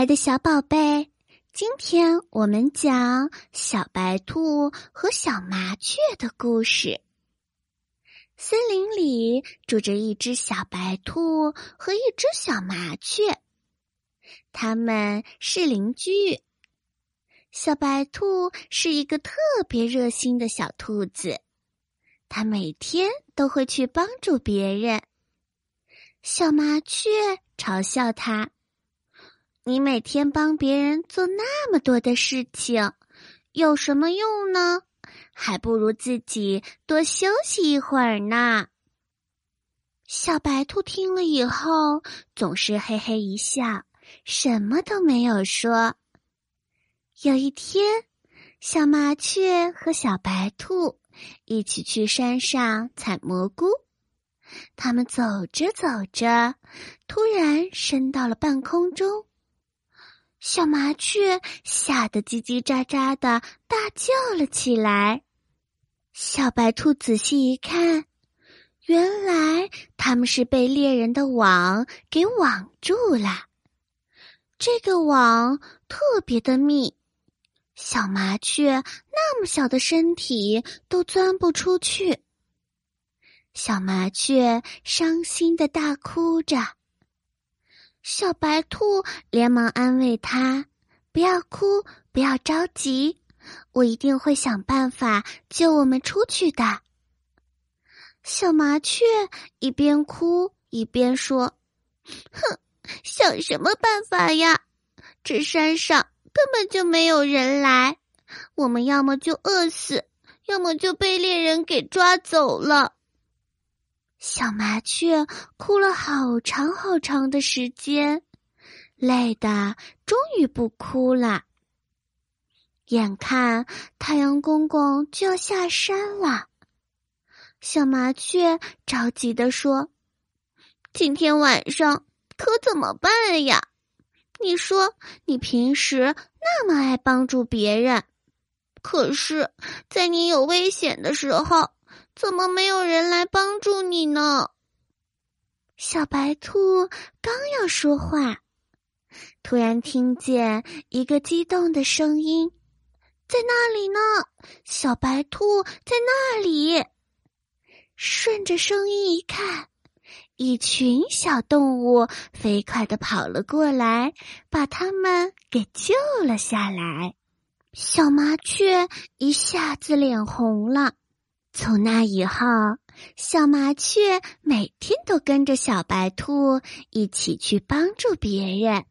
爱的小宝贝，今天我们讲小白兔和小麻雀的故事。森林里住着一只小白兔和一只小麻雀，他们是邻居。小白兔是一个特别热心的小兔子，它每天都会去帮助别人。小麻雀嘲笑它：“你每天帮别人做那么多的事情，有什么用呢？”还不如自己多休息一会儿呢。小白兔听了以后，总是嘿嘿一笑，什么都没有说。有一天，小麻雀和小白兔一起去山上采蘑菇。他们走着走着，突然升到了半空中。小麻雀吓得叽叽喳喳的大叫了起来。小白兔仔细一看，原来他们是被猎人的网给网住了。这个网特别的密，小麻雀那么小的身体都钻不出去。小麻雀伤心的大哭着。小白兔连忙安慰他：“不要哭，不要着急，我一定会想办法救我们出去的。”小麻雀一边哭一边说：“哼，想什么办法呀？这山上根本就没有人来，我们要么就饿死，要么就被猎人给抓走了。”小麻雀哭了好长好长的时间，累得终于不哭了。眼看太阳公公就要下山了，小麻雀着急的说：“今天晚上可怎么办呀？你说你平时那么爱帮助别人，可是，在你有危险的时候。”怎么没有人来帮助你呢？小白兔刚要说话，突然听见一个激动的声音：“在那里呢！小白兔在那里！”顺着声音一看，一群小动物飞快的跑了过来，把他们给救了下来。小麻雀一下子脸红了。从那以后，小麻雀每天都跟着小白兔一起去帮助别人。